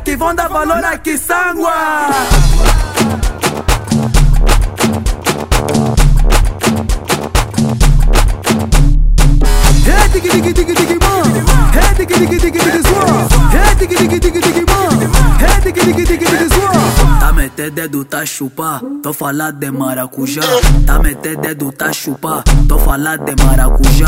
aqui, vão dar valor aqui, sangua. Hey. Hey. Hey. Hey. Tá meter dedo, tá chupar, tô falando de maracujá. Tá meter dedo, tá chupar, tô falando de maracujá.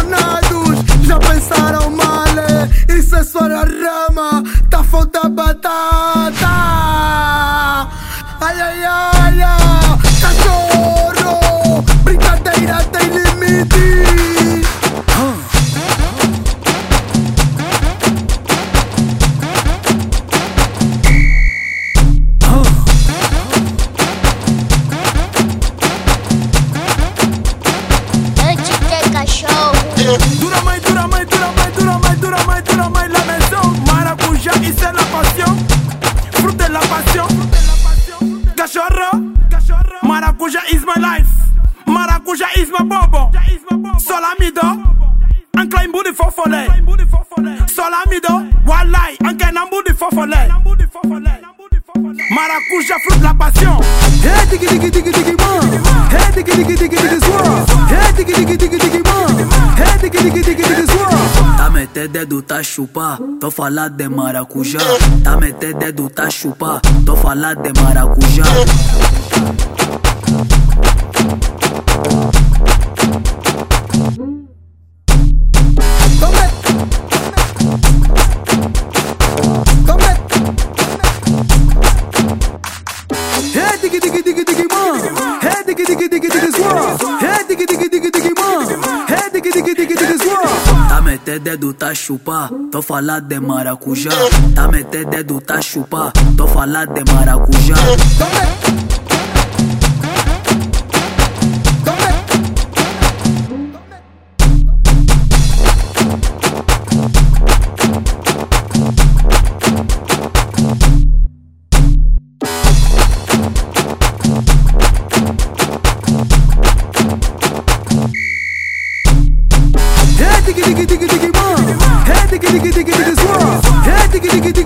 Intencionados, já pensaram mal. Isso é só na rama, tá foda batata. Ai, ai, ai, maracujá is my life. Maracujá is my bobo. Solamido, ancla em booty fofole. Solamido, walai, ancla em booty fofole. Maracujá, fruta la passion. Hey, diggy, diggy, diggy, diggy, man. Hey, diggy, diggy, diggy, diggy, swirl. Hey, diggy, diggy, diggy, diggy, man. Hey, diggy, diggy, diggy, diggy, swirl. Tá meter dedo, tá chupar, tô falando de maracujá. Tá meter dedo, tá chupar, tô falando de maracujá. Hey, diggy, diggy, diggy, diggy, man. Hey, diggy, diggy, diggy, diggy, swirl. Hey, diggy, diggy, diggy, diggy, man. Hey, diggy, diggy, diggy, diggy, swirl. Tá meter dedo, tá chupar, tô falando de maracujá. Tá meter dedo, tá chupar, tô falando de maracujá. Diggy, diggy,